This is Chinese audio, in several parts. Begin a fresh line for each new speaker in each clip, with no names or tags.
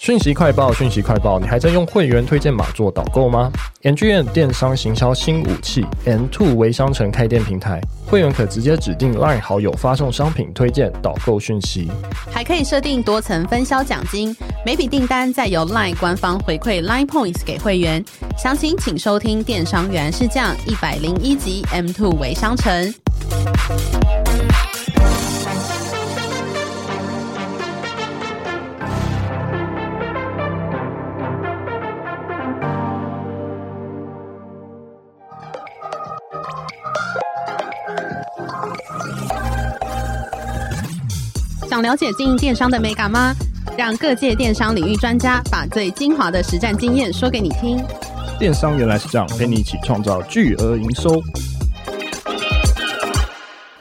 讯息快报，讯息快报，你还在用会员推荐码做导购吗 ngm 电商行销新武器，M2 微商城开店平台，会员可直接指定 LINE 好友发送商品推荐导购讯息，
还可以设定多层分销奖金，每笔订单再由 LINE 官方回馈 LINE Points 给会员。详情请收听电商原来是这样一百零一集 M2 微商城。想了解经营电商的美感吗？让各界电商领域专家把最精华的实战经验说给你听。
电商原来是这样，陪你一起创造巨额营收。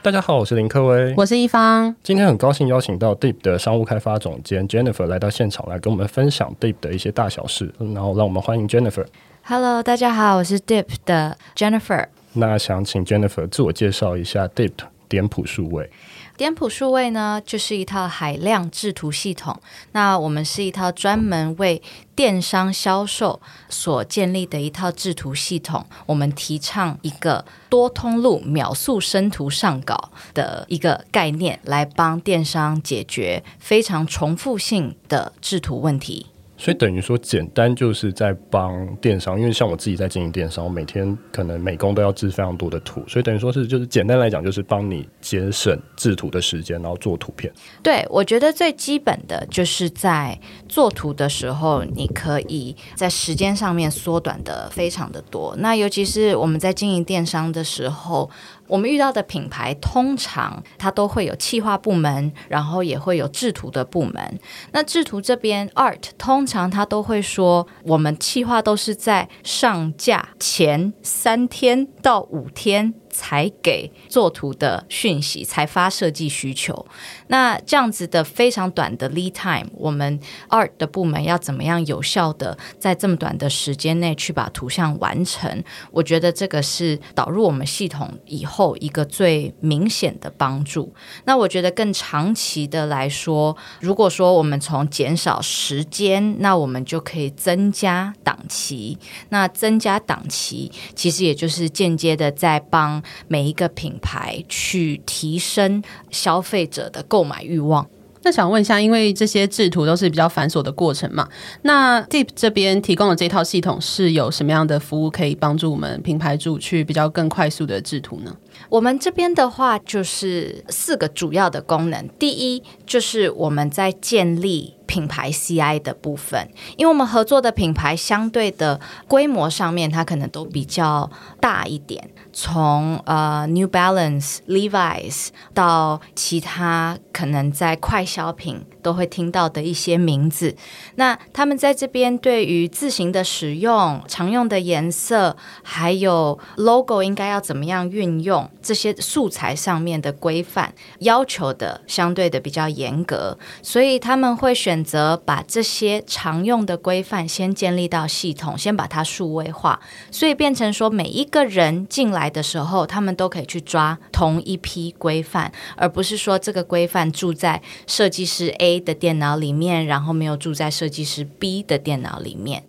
大家好，我是林克威，
我是一方。今
天很高兴邀请到 Deep 的商务开发总监 Jennifer 来到现场，来跟我们分享 Deep 的一些大小事。然后让我们欢迎 Jennifer。
Hello，大家好，我是 Deep 的 Jennifer。
那想请 Jennifer 自我介绍一下 Deep 点谱数位。
点谱数位呢，就是一套海量制图系统。那我们是一套专门为电商销售所建立的一套制图系统。我们提倡一个多通路、秒速生图上稿的一个概念，来帮电商解决非常重复性的制图问题。
所以等于说，简单就是在帮电商，因为像我自己在经营电商，我每天可能美工都要制非常多的图，所以等于说是就是简单来讲，就是帮你节省制图的时间，然后做图片。
对，我觉得最基本的就是在做图的时候，你可以在时间上面缩短的非常的多。那尤其是我们在经营电商的时候。我们遇到的品牌通常它都会有企划部门，然后也会有制图的部门。那制图这边 Art 通常它都会说，我们企划都是在上架前三天到五天。才给做图的讯息，才发设计需求。那这样子的非常短的 lead time，我们 art 的部门要怎么样有效的在这么短的时间内去把图像完成？我觉得这个是导入我们系统以后一个最明显的帮助。那我觉得更长期的来说，如果说我们从减少时间，那我们就可以增加档期。那增加档期，其实也就是间接的在帮。每一个品牌去提升消费者的购买欲望。
那想问一下，因为这些制图都是比较繁琐的过程嘛，那 Deep 这边提供的这套系统是有什么样的服务可以帮助我们品牌主去比较更快速的制图呢？
我们这边的话就是四个主要的功能，第一就是我们在建立。品牌 CI 的部分，因为我们合作的品牌相对的规模上面，它可能都比较大一点。从呃 New Balance、Levi's 到其他可能在快消品都会听到的一些名字，那他们在这边对于字型的使用、常用的颜色，还有 logo 应该要怎么样运用，这些素材上面的规范要求的相对的比较严格，所以他们会选。选择把这些常用的规范先建立到系统，先把它数位化，所以变成说每一个人进来的时候，他们都可以去抓同一批规范，而不是说这个规范住在设计师 A A 的电脑里面，然后没有住在设计师 B 的电脑里面。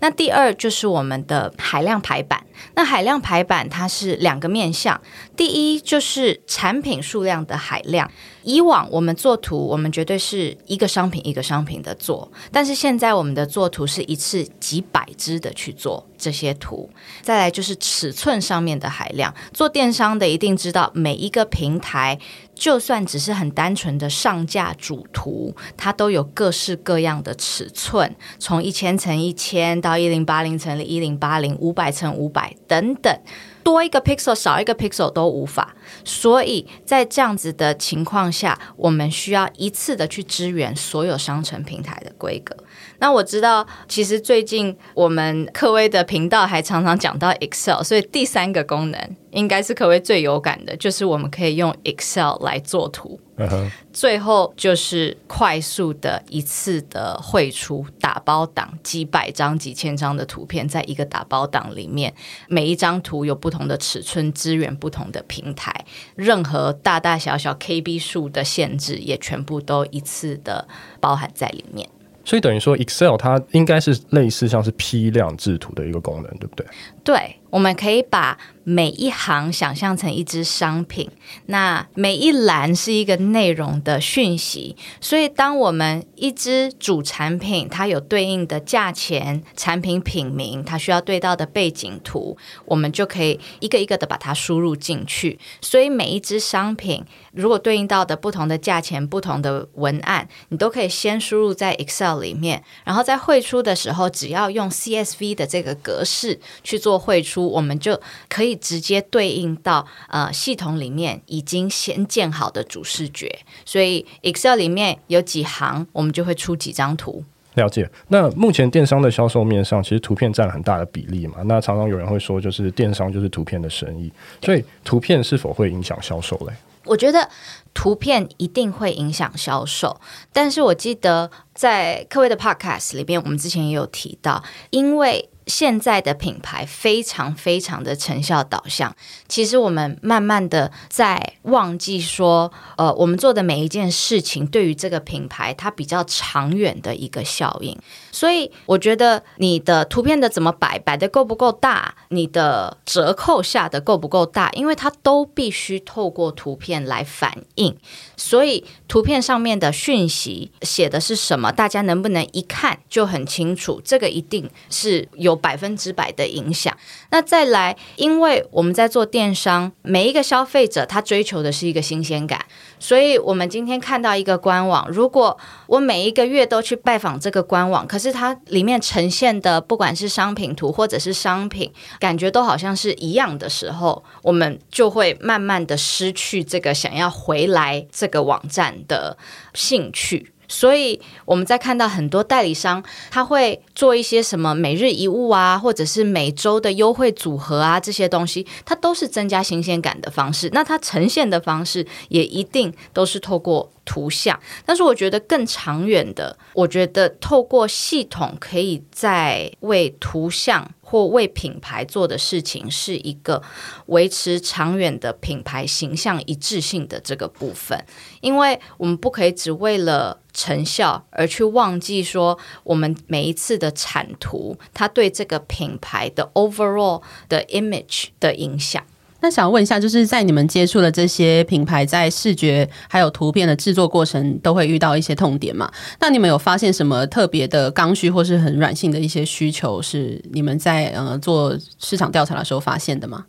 那第二就是我们的海量排版。那海量排版它是两个面向，第一就是产品数量的海量。以往我们做图，我们绝对是一个商品一个商品的做，但是现在我们的做图是一次几百只的去做这些图。再来就是尺寸上面的海量，做电商的一定知道，每一个平台就算只是很单纯的上架主图，它都有各式各样的尺寸，从一千乘一千到一零八零乘一零八零，五百乘五百等等。多一个 pixel 少一个 pixel 都无法，所以在这样子的情况下，我们需要一次的去支援所有商城平台的规格。那我知道，其实最近我们科威的频道还常常讲到 Excel，所以第三个功能应该是科威最有感的，就是我们可以用 Excel 来做图。Uh huh. 最后就是快速的一次的汇出打包档，几百张、几千张的图片，在一个打包档里面，每一张图有不同的尺寸，支援不同的平台，任何大大小小 KB 数的限制也全部都一次的包含在里面。
所以等于说，Excel 它应该是类似像是批量制图的一个功能，对不对？
对，我们可以把每一行想象成一支商品，那每一栏是一个内容的讯息。所以，当我们一支主产品它有对应的价钱、产品品名，它需要对到的背景图，我们就可以一个一个的把它输入进去。所以，每一只商品如果对应到的不同的价钱、不同的文案，你都可以先输入在 Excel 里面，然后在汇出的时候，只要用 CSV 的这个格式去做。汇出，我们就可以直接对应到呃系统里面已经先建好的主视觉，所以 Excel 里面有几行，我们就会出几张图。
了解。那目前电商的销售面上，其实图片占了很大的比例嘛。那常常有人会说，就是电商就是图片的生意，所以图片是否会影响销售嘞？
我觉得图片一定会影响销售，但是我记得在各位的 Podcast 里边，我们之前也有提到，因为现在的品牌非常非常的成效导向，其实我们慢慢的在忘记说，呃，我们做的每一件事情对于这个品牌它比较长远的一个效应。所以我觉得你的图片的怎么摆，摆的够不够大，你的折扣下的够不够大，因为它都必须透过图片来反映。所以图片上面的讯息写的是什么，大家能不能一看就很清楚？这个一定是有。百分之百的影响。那再来，因为我们在做电商，每一个消费者他追求的是一个新鲜感，所以我们今天看到一个官网，如果我每一个月都去拜访这个官网，可是它里面呈现的不管是商品图或者是商品，感觉都好像是一样的时候，我们就会慢慢的失去这个想要回来这个网站的兴趣。所以我们在看到很多代理商，他会做一些什么每日一物啊，或者是每周的优惠组合啊，这些东西，它都是增加新鲜感的方式。那它呈现的方式也一定都是透过图像。但是我觉得更长远的，我觉得透过系统可以在为图像。或为品牌做的事情是一个维持长远的品牌形象一致性的这个部分，因为我们不可以只为了成效而去忘记说，我们每一次的产图它对这个品牌的 overall 的 image 的影响。
那想问一下，就是在你们接触的这些品牌，在视觉还有图片的制作过程，都会遇到一些痛点嘛？那你们有发现什么特别的刚需或是很软性的一些需求，是你们在呃做市场调查的时候发现的吗？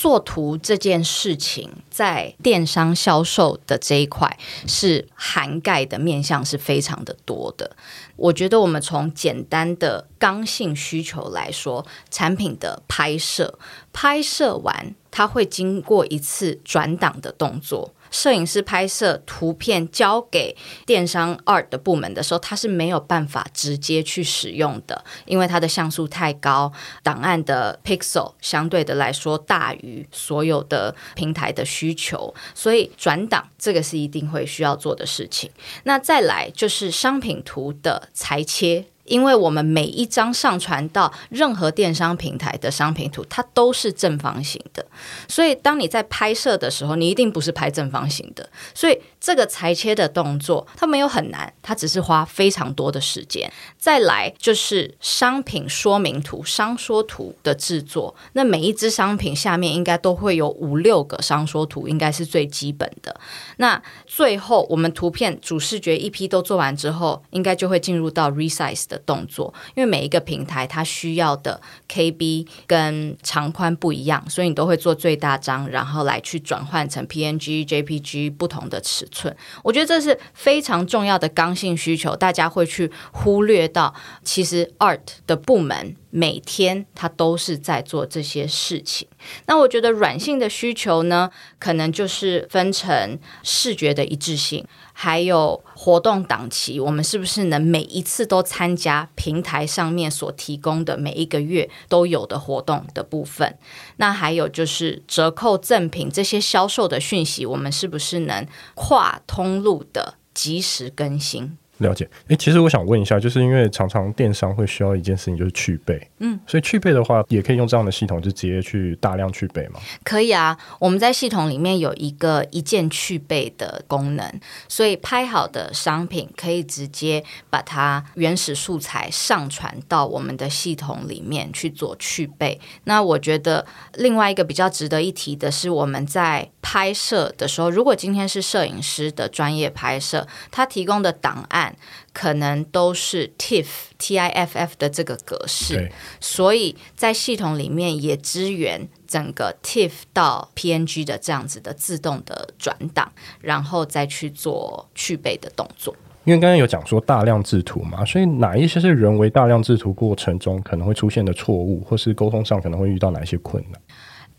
做图这件事情，在电商销售的这一块，是涵盖的面向是非常的多的。我觉得我们从简单的刚性需求来说，产品的拍摄，拍摄完它会经过一次转档的动作。摄影师拍摄图片交给电商 art 的部门的时候，他是没有办法直接去使用的，因为它的像素太高，档案的 pixel 相对的来说大于所有的平台的需求，所以转档这个是一定会需要做的事情。那再来就是商品图的裁切。因为我们每一张上传到任何电商平台的商品图，它都是正方形的，所以当你在拍摄的时候，你一定不是拍正方形的。所以这个裁切的动作，它没有很难，它只是花非常多的时间。再来就是商品说明图、商说图的制作，那每一只商品下面应该都会有五六个商说图，应该是最基本的。那最后我们图片主视觉一批都做完之后，应该就会进入到 resize 的。动作，因为每一个平台它需要的 KB 跟长宽不一样，所以你都会做最大张，然后来去转换成 PNG、JPG 不同的尺寸。我觉得这是非常重要的刚性需求，大家会去忽略到，其实 Art 的部门每天他都是在做这些事情。那我觉得软性的需求呢，可能就是分成视觉的一致性。还有活动档期，我们是不是能每一次都参加平台上面所提供的每一个月都有的活动的部分？那还有就是折扣赠品这些销售的讯息，我们是不是能跨通路的及时更新？
了解，诶，其实我想问一下，就是因为常常电商会需要一件事情，就是去备，嗯，所以去备的话，也可以用这样的系统，就直接去大量去备吗？
可以啊，我们在系统里面有一个一键去备的功能，所以拍好的商品可以直接把它原始素材上传到我们的系统里面去做去备。那我觉得另外一个比较值得一提的是，我们在拍摄的时候，如果今天是摄影师的专业拍摄，他提供的档案可能都是 TIFF T I F F 的这个格式，所以在系统里面也支援整个 TIFF 到 PNG 的这样子的自动的转档，然后再去做去背的动作。
因为刚刚有讲说大量制图嘛，所以哪一些是人为大量制图过程中可能会出现的错误，或是沟通上可能会遇到哪一些困难？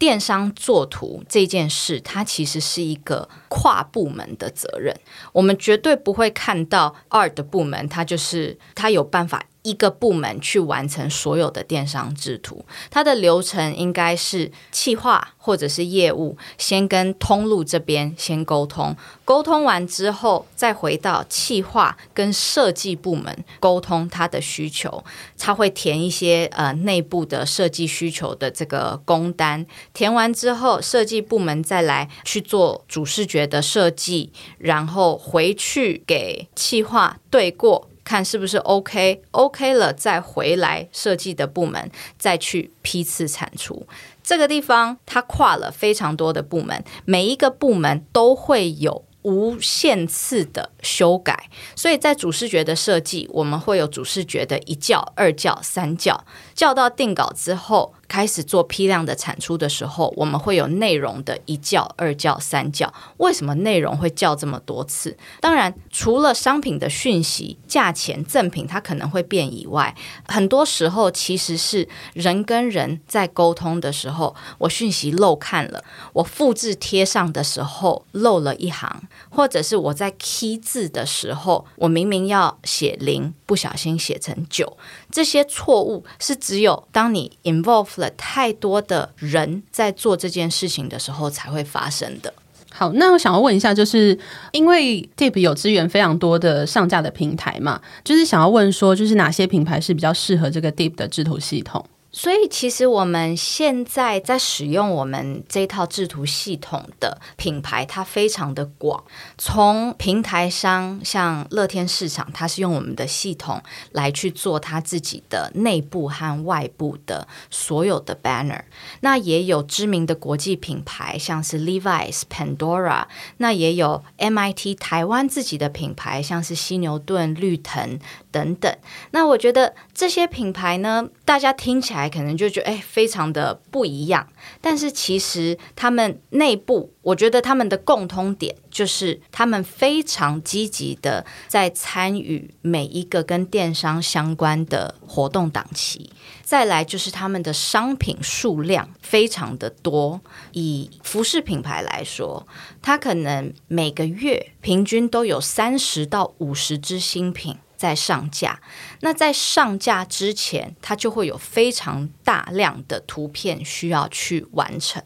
电商做图这件事，它其实是一个跨部门的责任。我们绝对不会看到 Art 的部门，它就是它有办法。一个部门去完成所有的电商制图，它的流程应该是企划或者是业务先跟通路这边先沟通，沟通完之后再回到企划跟设计部门沟通他的需求，他会填一些呃内部的设计需求的这个工单，填完之后设计部门再来去做主视觉的设计，然后回去给企划对过。看是不是 OK，OK 了再回来设计的部门再去批次产出。这个地方它跨了非常多的部门，每一个部门都会有无限次的修改，所以在主视觉的设计，我们会有主视觉的一教、二教、三教，教到定稿之后。开始做批量的产出的时候，我们会有内容的一校、二校、三校。为什么内容会校这么多次？当然，除了商品的讯息、价钱、赠品它可能会变以外，很多时候其实是人跟人在沟通的时候，我讯息漏看了，我复制贴上的时候漏了一行，或者是我在 K 字的时候，我明明要写零，不小心写成九。这些错误是只有当你 involve 太多的人在做这件事情的时候才会发生的。
好，那我想要问一下，就是因为 Deep 有资源非常多的上架的平台嘛，就是想要问说，就是哪些品牌是比较适合这个 Deep 的制图系统？
所以，其实我们现在在使用我们这套制图系统的品牌，它非常的广。从平台商像乐天市场，它是用我们的系统来去做它自己的内部和外部的所有的 banner。那也有知名的国际品牌，像是 Levi's、Pandora。那也有 MIT 台湾自己的品牌，像是犀牛顿、绿藤等等。那我觉得这些品牌呢，大家听起来。可能就觉得诶，非常的不一样。但是其实他们内部，我觉得他们的共通点就是他们非常积极的在参与每一个跟电商相关的活动档期。再来就是他们的商品数量非常的多。以服饰品牌来说，它可能每个月平均都有三十到五十支新品。在上架，那在上架之前，它就会有非常大量的图片需要去完成。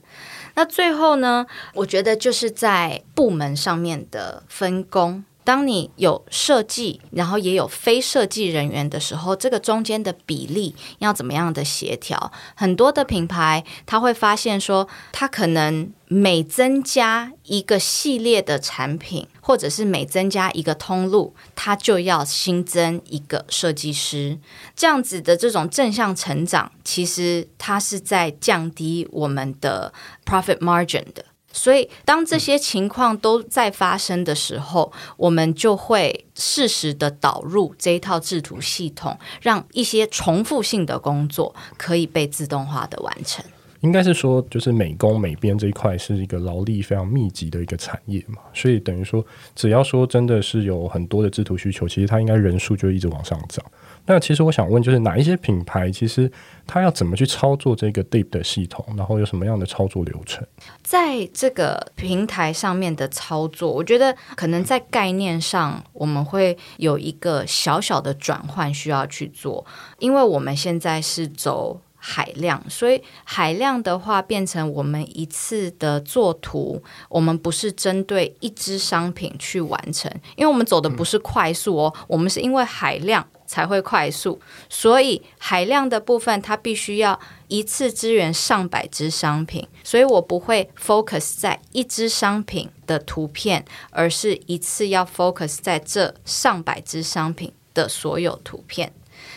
那最后呢，我觉得就是在部门上面的分工。当你有设计，然后也有非设计人员的时候，这个中间的比例要怎么样的协调？很多的品牌他会发现说，他可能每增加一个系列的产品，或者是每增加一个通路，他就要新增一个设计师。这样子的这种正向成长，其实它是在降低我们的 profit margin 的。所以，当这些情况都在发生的时候，我们就会适时的导入这一套制图系统，让一些重复性的工作可以被自动化的完成。
应该是说，就是美工美编这一块是一个劳力非常密集的一个产业嘛，所以等于说，只要说真的是有很多的制图需求，其实它应该人数就一直往上涨。那其实我想问，就是哪一些品牌，其实它要怎么去操作这个 Deep 的系统，然后有什么样的操作流程？
在这个平台上面的操作，我觉得可能在概念上，我们会有一个小小的转换需要去做，因为我们现在是走海量，所以海量的话变成我们一次的做图，我们不是针对一支商品去完成，因为我们走的不是快速哦，我们是因为海量才会快速，所以海量的部分它必须要一次支援上百支商品，所以我不会 focus 在一支商品的图片，而是一次要 focus 在这上百支商品的所有图片。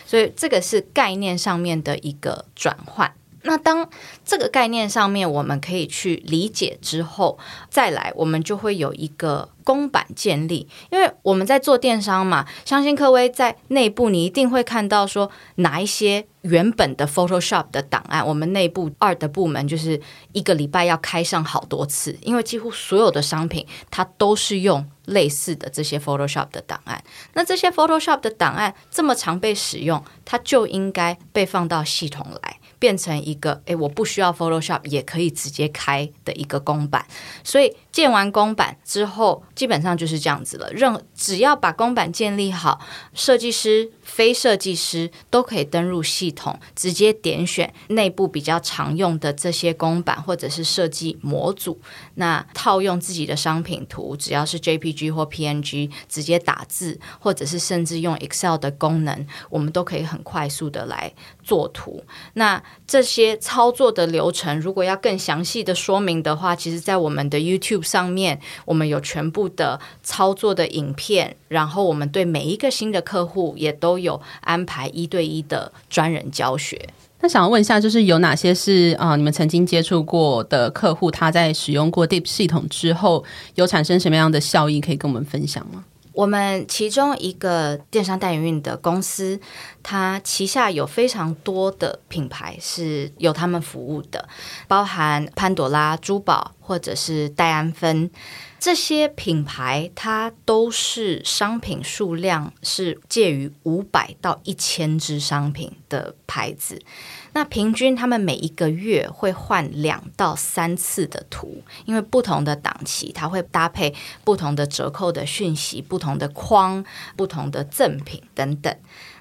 所以这个是概念上面的一个转换。那当这个概念上面我们可以去理解之后，再来我们就会有一个公版建立。因为我们在做电商嘛，相信科威在内部你一定会看到说哪一些原本的 Photoshop 的档案，我们内部二的部门就是一个礼拜要开上好多次，因为几乎所有的商品它都是用。类似的这些 Photoshop 的档案，那这些 Photoshop 的档案这么常被使用，它就应该被放到系统来，变成一个诶，我不需要 Photoshop 也可以直接开的一个公版。所以建完公版之后，基本上就是这样子了。任只要把公版建立好，设计师、非设计师都可以登入系统，直接点选内部比较常用的这些公版或者是设计模组，那套用自己的商品图，只要是 JPG。或 PNG 直接打字，或者是甚至用 Excel 的功能，我们都可以很快速的来做图。那这些操作的流程，如果要更详细的说明的话，其实在我们的 YouTube 上面，我们有全部的操作的影片，然后我们对每一个新的客户也都有安排一对一的专人教学。
那想要问一下，就是有哪些是啊、你们曾经接触过的客户，他在使用过 Deep 系统之后，有产生什么样的效益，可以跟我们分享吗？
我们其中一个电商代运营的公司，它旗下有非常多的品牌是由他们服务的，包含潘朵拉珠宝或者是戴安芬。这些品牌，它都是商品数量是介于五百到一千只商品的牌子。那平均他们每一个月会换两到三次的图，因为不同的档期，它会搭配不同的折扣的讯息、不同的框、不同的赠品等等。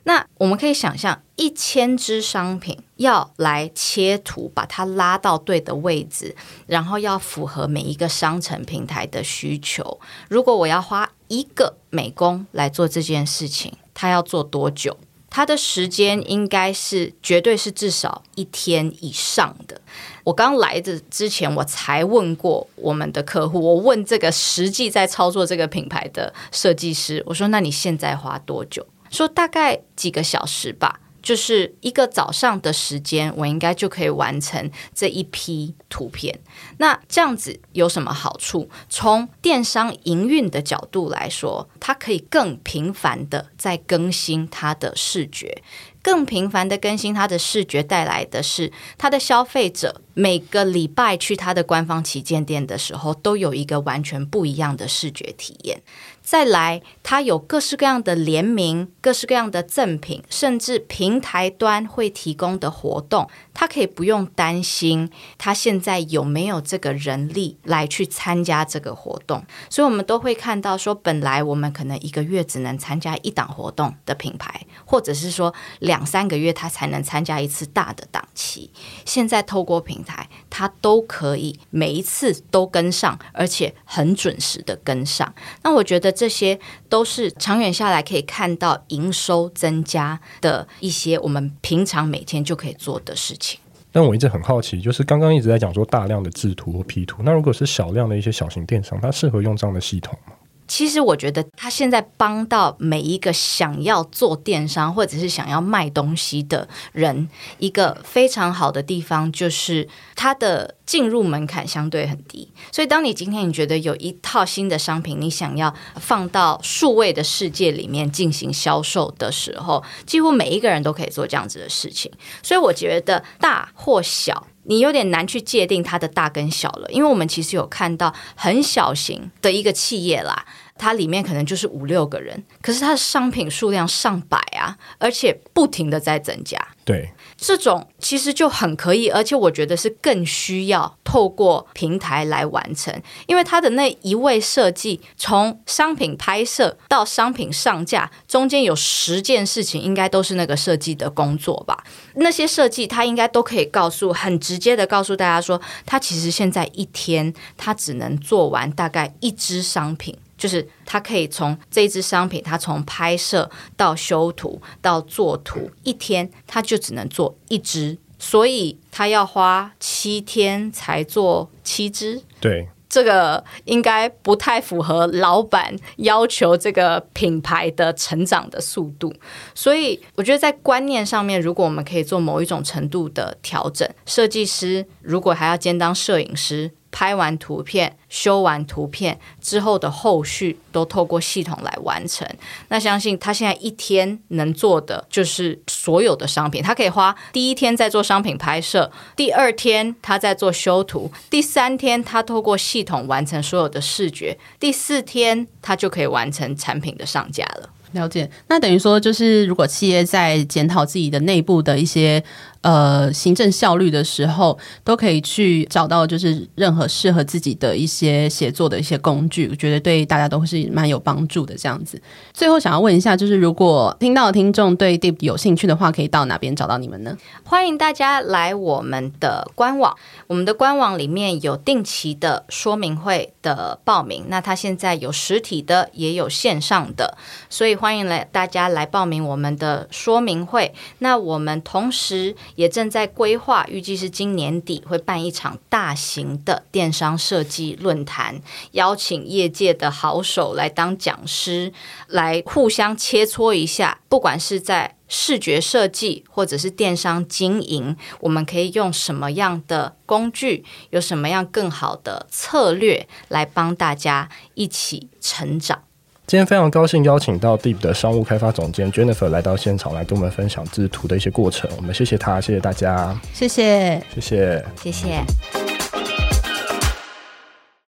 那我们可以想象，一千支商品要来切图，把它拉到对的位置，然后要符合每一个商城平台的需求。如果我要花一个美工来做这件事情，他要做多久？他的时间应该是绝对是至少一天以上的。我刚来的之前，我才问过我们的客户，我问这个实际在操作这个品牌的设计师，我说：“那你现在花多久？”说大概几个小时吧，就是一个早上的时间，我应该就可以完成这一批图片。那这样子有什么好处？从电商营运的角度来说，它可以更频繁的在更新它的视觉。更频繁的更新它的视觉，带来的是它的消费者每个礼拜去它的官方旗舰店的时候，都有一个完全不一样的视觉体验。再来，它有各式各样的联名、各式各样的赠品，甚至平台端会提供的活动，它可以不用担心它现在有没有这个人力来去参加这个活动。所以，我们都会看到说，本来我们可能一个月只能参加一档活动的品牌，或者是说两两三个月他才能参加一次大的档期，现在透过平台，他都可以每一次都跟上，而且很准时的跟上。那我觉得。这些都是长远下来可以看到营收增加的一些我们平常每天就可以做的事情。
但我一直很好奇，就是刚刚一直在讲说大量的制图或 P 图，那如果是小量的一些小型电商，它适合用这样的系统吗？
其实我觉得他现在帮到每一个想要做电商或者是想要卖东西的人，一个非常好的地方就是它的进入门槛相对很低。所以当你今天你觉得有一套新的商品，你想要放到数位的世界里面进行销售的时候，几乎每一个人都可以做这样子的事情。所以我觉得大或小。你有点难去界定它的大跟小了，因为我们其实有看到很小型的一个企业啦，它里面可能就是五六个人，可是它的商品数量上百啊，而且不停的在增加。
对，
这种其实就很可以，而且我觉得是更需要透过平台来完成，因为它的那一位设计，从商品拍摄到商品上架，中间有十件事情，应该都是那个设计的工作吧？那些设计，他应该都可以告诉，很直接的告诉大家说，他其实现在一天他只能做完大概一支商品。就是他可以从这一支商品，他从拍摄到修图到做图，一天他就只能做一支，所以他要花七天才做七支。
对，
这个应该不太符合老板要求这个品牌的成长的速度。所以我觉得在观念上面，如果我们可以做某一种程度的调整，设计师如果还要兼当摄影师。拍完图片、修完图片之后的后续都透过系统来完成。那相信他现在一天能做的就是所有的商品，他可以花第一天在做商品拍摄，第二天他在做修图，第三天他透过系统完成所有的视觉，第四天他就可以完成产品的上架了。
了解，那等于说就是如果企业在检讨自己的内部的一些。呃，行政效率的时候，都可以去找到就是任何适合自己的一些写作的一些工具，我觉得对大家都是蛮有帮助的。这样子，最后想要问一下，就是如果听到的听众对 Deep 有兴趣的话，可以到哪边找到你们呢？
欢迎大家来我们的官网，我们的官网里面有定期的说明会的报名，那它现在有实体的，也有线上的，所以欢迎来大家来报名我们的说明会。那我们同时。也正在规划，预计是今年底会办一场大型的电商设计论坛，邀请业界的好手来当讲师，来互相切磋一下。不管是在视觉设计或者是电商经营，我们可以用什么样的工具，有什么样更好的策略，来帮大家一起成长。
今天非常高兴邀请到 Deep 的商务开发总监 Jennifer 来到现场，来跟我们分享制图的一些过程。我们谢谢他，谢谢大家，
谢谢，
谢谢，
谢谢。